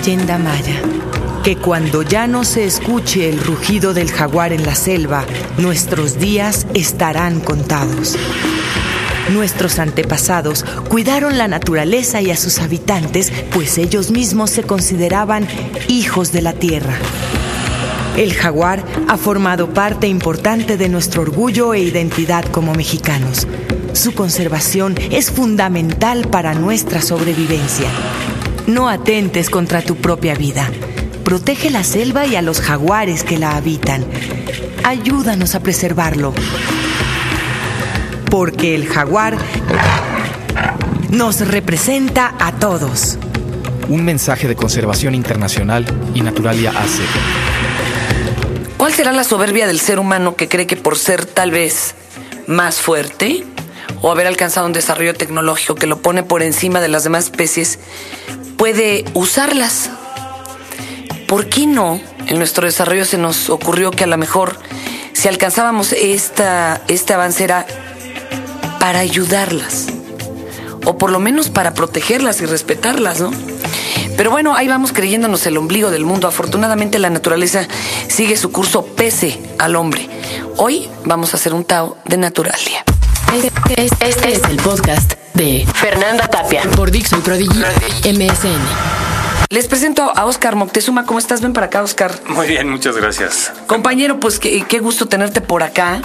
leyenda maya, que cuando ya no se escuche el rugido del jaguar en la selva, nuestros días estarán contados. Nuestros antepasados cuidaron la naturaleza y a sus habitantes, pues ellos mismos se consideraban hijos de la tierra. El jaguar ha formado parte importante de nuestro orgullo e identidad como mexicanos. Su conservación es fundamental para nuestra sobrevivencia. No atentes contra tu propia vida. Protege la selva y a los jaguares que la habitan. Ayúdanos a preservarlo. Porque el jaguar nos representa a todos. Un mensaje de conservación internacional y Naturalia hace. ¿Cuál será la soberbia del ser humano que cree que por ser tal vez más fuerte o haber alcanzado un desarrollo tecnológico que lo pone por encima de las demás especies, puede usarlas? ¿Por qué no en nuestro desarrollo se nos ocurrió que a lo mejor si alcanzábamos esta, este avance era para ayudarlas? O por lo menos para protegerlas y respetarlas, ¿no? Pero bueno, ahí vamos creyéndonos el ombligo del mundo. Afortunadamente la naturaleza sigue su curso pese al hombre. Hoy vamos a hacer un Tao de Naturalia. Este, este es el podcast de Fernanda Tapia por Dixon Prodigy MSN. Les presento a Oscar Moctezuma. ¿Cómo estás? Ven para acá, Oscar. Muy bien, muchas gracias. Compañero, pues qué, gusto tenerte por acá.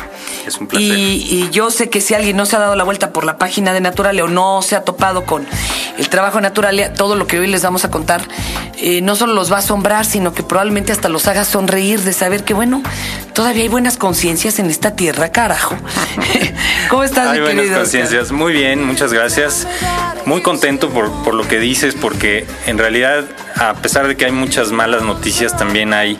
Es un placer. Y, yo sé que si alguien no se ha dado la vuelta por la página de Naturalia o no se ha topado con el trabajo de Naturalia, todo lo que hoy les vamos a contar eh, no solo los va a asombrar, sino que probablemente hasta los haga sonreír de saber que, bueno, todavía hay buenas conciencias en esta tierra, carajo. ¿Cómo estás, hay mi buenas conciencias. Muy bien, muchas gracias. Muy contento por, por lo que dices, porque en realidad a pesar de que hay muchas malas noticias, también hay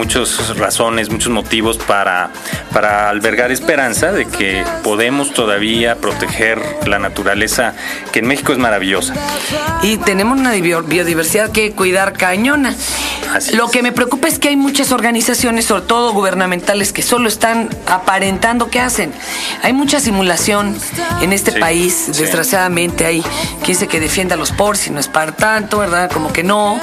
muchas razones, muchos motivos para, para albergar esperanza de que podemos todavía proteger la naturaleza, que en México es maravillosa. Y tenemos una biodiversidad que cuidar cañona. Lo que me preocupa es que hay muchas organizaciones, sobre todo gubernamentales, que solo están aparentando que hacen. Hay mucha simulación en este país, desgraciadamente. Hay quien dice que defiende a los pobres y no es para tanto, ¿verdad? Como que no.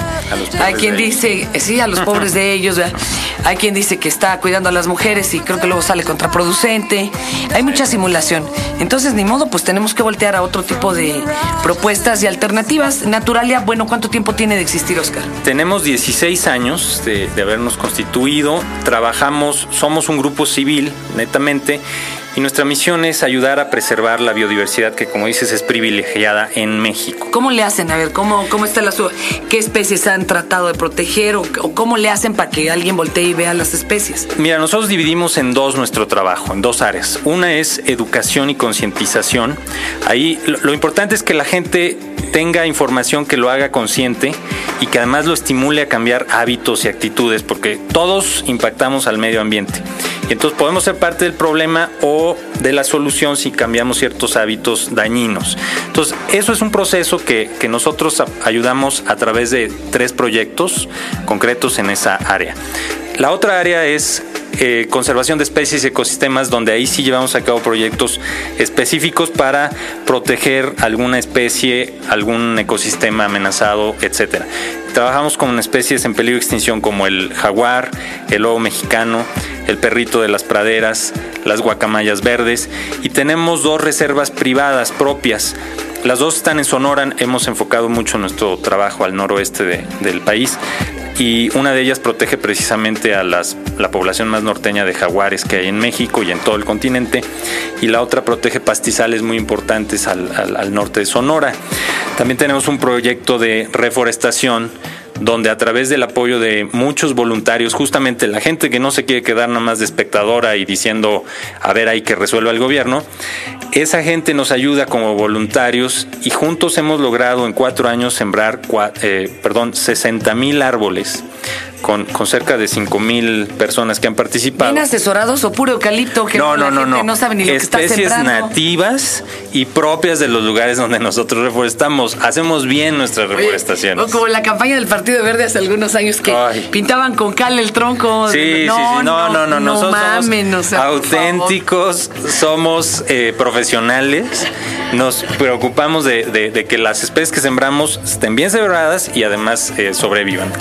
Hay quien dice, sí, a los pobres de ellos, ¿verdad? Hay quien dice que está cuidando a las mujeres y creo que luego sale contraproducente. Hay mucha simulación. Entonces, ni modo, pues tenemos que voltear a otro tipo de propuestas y alternativas. Naturalia, bueno, ¿cuánto tiempo tiene de existir, Oscar? Tenemos 16 años de, de habernos constituido. Trabajamos, somos un grupo civil, netamente, y nuestra misión es ayudar a preservar la biodiversidad que, como dices, es privilegiada en México. ¿Cómo le hacen? A ver, ¿cómo, cómo está la ¿Qué especies han tratado de proteger o, cómo le hacen para que alguien voltee y vea las especies? Mira, nosotros dividimos en dos nuestro trabajo, en dos áreas. Una es educación y concientización. Ahí lo importante es que la gente tenga información que lo haga consciente y que además lo estimule a cambiar hábitos y actitudes, porque todos impactamos al medio ambiente. Entonces podemos ser parte del problema o de la solución si cambiamos ciertos hábitos dañinos. Entonces, eso es un proceso que, nosotros ayudamos a través de tres proyectos concretos en esa área. La otra área es eh, conservación de especies y ecosistemas, donde ahí sí llevamos a cabo proyectos específicos para proteger alguna especie, algún ecosistema amenazado, etcétera. Trabajamos con especies en peligro de extinción como el jaguar, el lobo mexicano, el perrito de las praderas, las guacamayas verdes y tenemos dos reservas privadas propias. Las dos están en Sonora, hemos enfocado mucho nuestro trabajo al noroeste del país y una de ellas protege precisamente a las, la población más norteña de jaguares que hay en México y en todo el continente y la otra protege pastizales muy importantes al, al norte de Sonora. También tenemos un proyecto de reforestación donde a través del apoyo de muchos voluntarios, justamente la gente que no se quiere quedar nada más de espectadora y diciendo, a ver, hay que resuelva el gobierno, esa gente nos ayuda como voluntarios y juntos hemos logrado en cuatro años sembrar, eh, perdón, 60 mil árboles con, con cerca de 5 mil personas que han participado. ¿Bien asesorados o puro eucalipto? Que no, no, no, no. no sabe ni lo que está Especies nativas y propias de los lugares donde nosotros reforestamos. Hacemos bien nuestra Oye, reforestación. o como la campaña del Partido Verde hace algunos años que Ay. pintaban con cal el tronco. Sí, sí, sí. No, no, no. No Nosotros mamen, somos o sea, auténticos, somos eh, profesionales. Nos preocupamos de, de- de que las especies que sembramos estén bien sembradas y además eh, sobrevivan.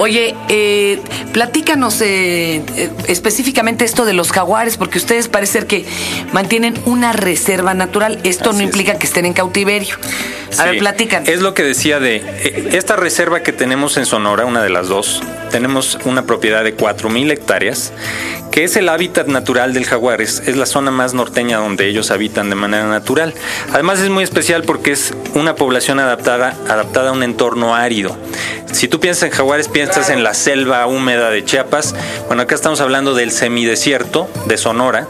Oye, eh, platícanos eh, eh, específicamente esto de los jaguares, porque ustedes parece ser que mantienen una reserva natural. Esto Así no es. implica que estén en cautiverio. A ver, Sí, platícanos. Es lo que decía de eh, esta reserva que tenemos en Sonora, una de las dos, tenemos una propiedad de 4.000 hectáreas, que es el hábitat natural del jaguar, es, es la zona más norteña donde ellos habitan de manera natural. Además es muy especial porque es una población adaptada, adaptada a un entorno árido. Si tú piensas en jaguares, piensas en la selva húmeda de Chiapas. Bueno, acá estamos hablando del semidesierto de Sonora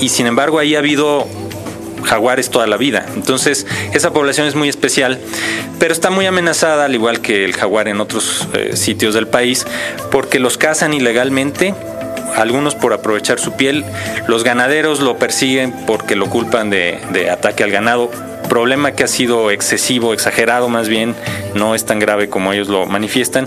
y sin embargo ahí ha habido jaguares toda la vida. Entonces, esa población es muy especial, pero está muy amenazada, al igual que el jaguar en otros eh, sitios del país, porque los cazan ilegalmente. Algunos por aprovechar su piel, los ganaderos lo persiguen porque lo culpan de, de ataque al ganado, problema que ha sido excesivo, exagerado más bien, no es tan grave como ellos lo manifiestan,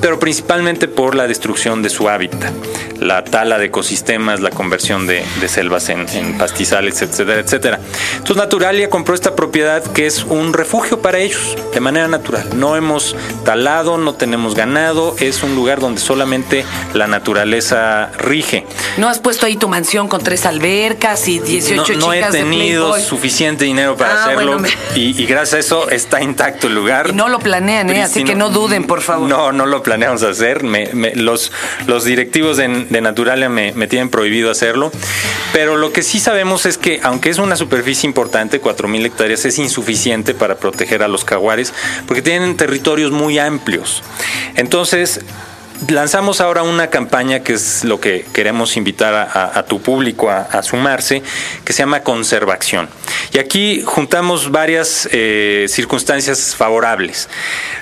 pero principalmente por la destrucción de su hábitat, la tala de ecosistemas, la conversión de, de selvas en, en pastizales, etcétera, etcétera. Entonces Naturalia compró esta propiedad que es un refugio para ellos, de manera natural. No hemos talado, no tenemos ganado, es un lugar donde solamente la naturaleza rige. ¿No has puesto ahí tu mansión con tres albercas y 18 no, no he chicas de tenido Playboy? suficiente dinero para Ah, hacerlo bueno, me- y, y gracias a eso está intacto el lugar. Y no lo planean, ¿eh? Así que no duden, por favor. No, no lo planeamos hacer. Me- me- los, los directivos de, de Naturalia me, me tienen prohibido hacerlo. Pero lo que sí sabemos es que, aunque es una superficie importante, 4.000 hectáreas, es insuficiente para proteger a los jaguares porque tienen territorios muy amplios. Entonces, Lanzamos ahora una campaña que es lo que queremos invitar a, tu público a, a sumarse, que se llama Conservación. Y aquí juntamos varias eh, circunstancias favorables.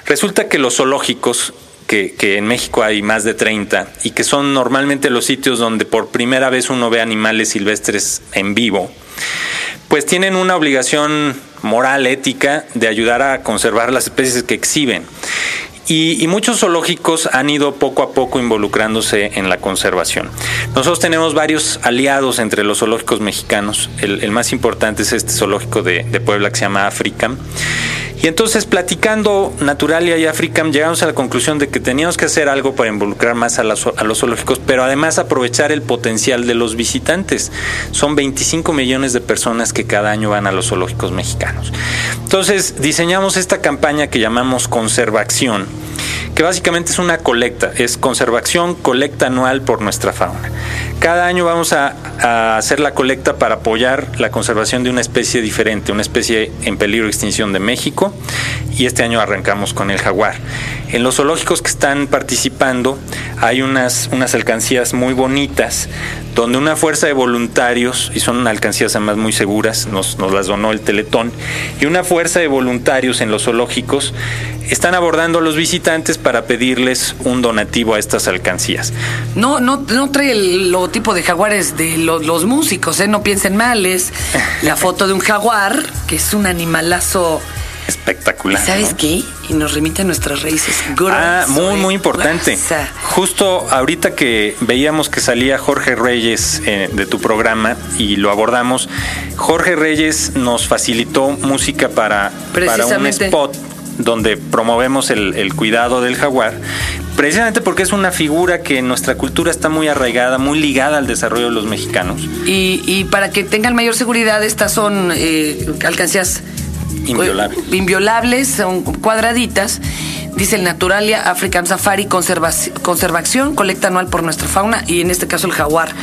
Resulta que los zoológicos, que, en México hay más de 30, y que son normalmente los sitios donde por primera vez uno ve animales silvestres en vivo, pues tienen una obligación moral, ética, de ayudar a conservar las especies que exhiben. Y, muchos zoológicos han ido poco a poco involucrándose en la conservación. Nosotros tenemos varios aliados entre los zoológicos mexicanos. El, más importante es este zoológico de, de Puebla que se llama Africam. Y entonces, platicando Naturalia y Africam, llegamos a la conclusión de que teníamos que hacer algo para involucrar más a, a los zoológicos, pero además aprovechar el potencial de los visitantes. Son 25 millones de personas que cada año van a los zoológicos mexicanos. Entonces, diseñamos esta campaña que llamamos Conservación, que básicamente es una colecta, es conservación, colecta anual por nuestra fauna. Cada año vamos a, a hacer la colecta para apoyar la conservación de una especie diferente, una especie en peligro de extinción de México, y este año arrancamos con el jaguar. En los zoológicos que están participando hay unas, unas alcancías muy bonitas, donde una fuerza de voluntarios, y son alcancías además muy seguras, nos, nos las donó el Teletón, y una fuerza de voluntarios en los zoológicos están abordando a los visitantes para pedirles un donativo a estas alcancías. No, no, no trae el logotipo de jaguares de lo- los músicos, ¿eh? No piensen mal, es la foto de un jaguar, que es un animalazo. Espectacular. ¿Sabes ¿no? qué? Y nos remite a nuestras raíces. Ah, muy, muy importante. Justo ahorita que veíamos que salía Jorge Reyes eh, de tu programa y lo abordamos, Jorge Reyes nos facilitó música para, para un spot donde promovemos el, el cuidado del jaguar, precisamente porque es una figura que en nuestra cultura está muy arraigada, muy ligada al desarrollo de los mexicanos. Y, y para que tengan mayor seguridad, estas son eh, alcancías Inviolables. eh, inviolables, son cuadraditas. Dice el Naturalia African Safari Conservaci- Conservación, colecta anual por nuestra fauna y en este caso el jaguar.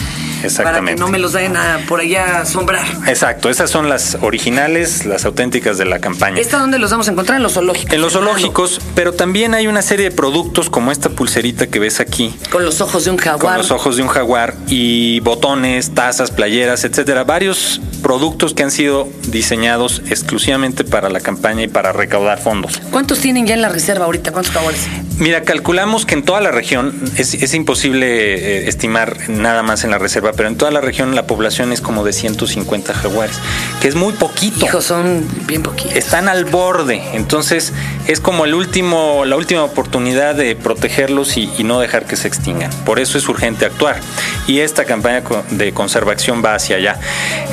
Exactamente. Para que no me los den a, por allá asombrar. Exacto, esas son las originales, las auténticas de la campaña. ¿Esta dónde los vamos a encontrar? En los zoológicos. En los zoológicos, pero también hay una serie de productos como esta pulserita que ves aquí. Con los ojos de un jaguar. Con los ojos de un jaguar y botones, tazas, playeras, etcétera. Varios productos que han sido diseñados exclusivamente para la campaña y para recaudar fondos. ¿Cuántos tienen ya en la reserva ahorita? ¿Cuántos jaguares? Mira, calculamos que en toda la región, es, es imposible eh, estimar nada más en la reserva, pero en toda la región la población es como de 150 jaguares, que es muy poquito. Hijos, son bien poquitos. Están al borde, entonces es como el último, la última oportunidad de protegerlos y, y no dejar que se extingan. Por eso es urgente actuar. Y esta campaña de conservación va hacia allá.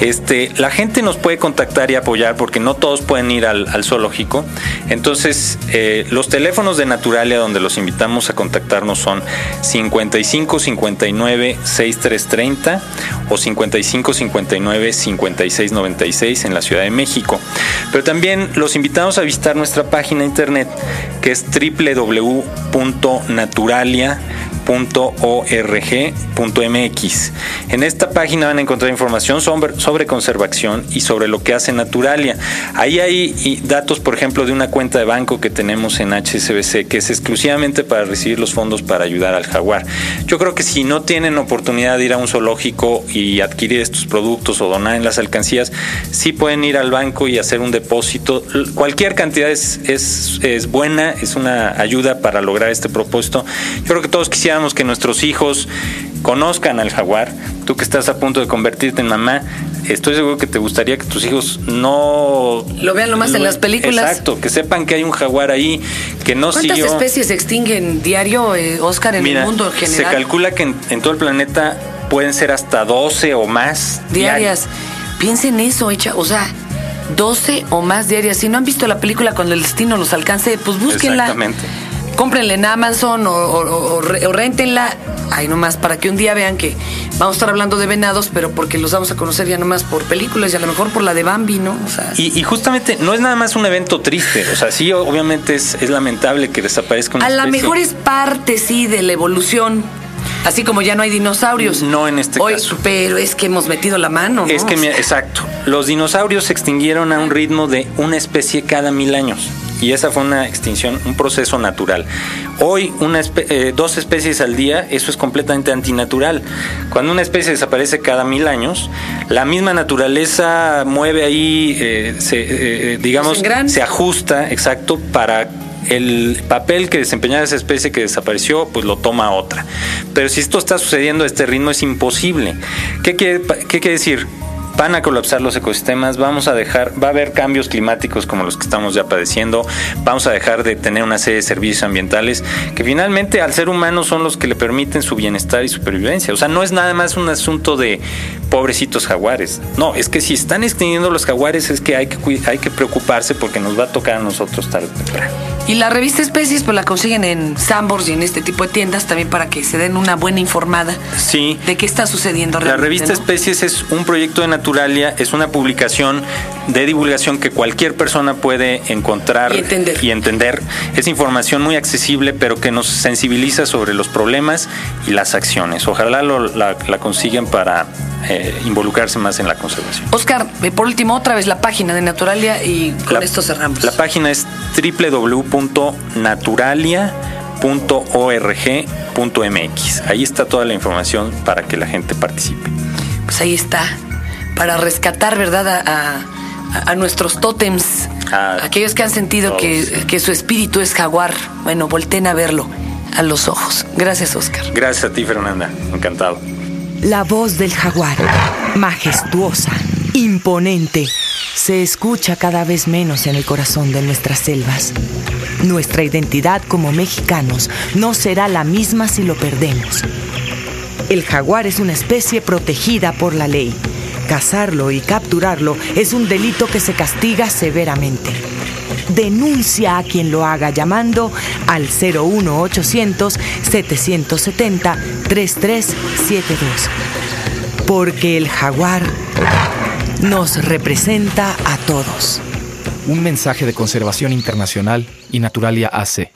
Este, la gente nos puede contactar y apoyar porque no todos pueden ir al, al zoológico. Entonces, eh, los teléfonos de Naturalia donde los invitamos a contactarnos son 55 59 6330 o 55 59 56 96 en la Ciudad de México. Pero también los invitamos a visitar nuestra página internet que es www.naturalia.org.mx. En esta página van a encontrar información sobre, sobre conservación y sobre lo que hace Naturalia. Ahí hay datos, por ejemplo, de una cuenta de banco que tenemos en HSBC que es exclusivamente para recibir los fondos para ayudar al jaguar. Yo creo que si no tienen oportunidad de ir a un zoológico y adquirir estos productos o donar en las alcancías, sí pueden ir al banco y hacer un depósito. Cualquier cantidad es, es, es buena, es una ayuda para lograr este propósito. Yo creo que todos quisiéramos que nuestros hijos conozcan al jaguar. Tú que estás a punto de convertirte en mamá, estoy seguro que te gustaría que tus hijos no... Lo vean nomás en las películas. Exacto, que sepan que hay un jaguar ahí, que no ¿Cuántas siguió... especies se extinguen diario, eh, Oscar, en Mira, el mundo en se general? calcula que en, en todo el planeta pueden ser hasta 12 o más diarias. Piensen eso, hecha, o sea, 12 o más diarias. Si no han visto la película Cuando el destino los alcance, pues búsquenla. Exactamente. Cómprenla en Amazon o, o, o- o re- o réntenla. Ahí nomás, para que un día vean que vamos a estar hablando de venados, pero porque los vamos a conocer ya nomás por películas y a lo mejor por la de Bambi, ¿no? O sea, Y, y justamente no es nada más un evento triste, o sea, sí, obviamente es, es lamentable que desaparezca una a lo mejor es parte, sí, de la evolución. Así como ya no hay dinosaurios. No en este Hoy, caso. Pero es que hemos metido la mano, ¿no? Es que, exacto, los dinosaurios se extinguieron a un ritmo de una especie cada mil años. Y esa fue una extinción, un proceso natural. Hoy, una espe- eh, dos especies al día, eso es completamente antinatural. Cuando una especie desaparece cada mil años, la misma naturaleza mueve ahí, eh, se, eh, digamos, Los engranes. se ajusta, exacto, para el papel que desempeñaba esa especie que desapareció, pues lo toma otra. Pero si esto está sucediendo a este ritmo es imposible. ¿Qué quiere, qué decir? Van a colapsar los ecosistemas, vamos a dejar, va a haber cambios climáticos como los que estamos ya padeciendo, vamos a dejar de tener una serie de servicios ambientales que finalmente al ser humano son los que le permiten su bienestar y supervivencia. O sea, no es nada más un asunto de pobrecitos jaguares. No, es que si están extinguiendo los jaguares es que hay que, hay que preocuparse porque nos va a tocar a nosotros tarde o temprano. Y la revista Especies, pues la consiguen en Sambors y en este tipo de tiendas también para que se den una buena informada Sí. de qué está sucediendo La realmente. revista ¿no? Especies es un proyecto de Naturalia, es una publicación de divulgación que cualquier persona puede encontrar Y entender. y entender. Es información muy accesible, pero que nos sensibiliza sobre los problemas y las acciones. Ojalá lo- la, la consigan para eh, involucrarse más en la conservación. Oscar, eh, por último, otra vez la página de Naturalia y con La- esto cerramos. La página es www.naturalia.org.mx. Ahí está toda la información para que la gente participe. Pues ahí está, para rescatar, ¿verdad? A, a- a nuestros tótems, A aquellos que han sentido que, que su espíritu es jaguar. Bueno, volteen a verlo a los ojos. Gracias, Oscar. Gracias a ti, Fernanda. Encantado. La voz del jaguar, majestuosa, imponente, se escucha cada vez menos en el corazón de nuestras selvas. Nuestra identidad como mexicanos no será la misma si lo perdemos. El jaguar es una especie protegida por la ley. Cazarlo y capturarlo es un delito que se castiga severamente. Denuncia a quien lo haga llamando al 01800 770 3372. Porque el jaguar nos representa a todos. Un mensaje de conservación internacional y Naturalia AC.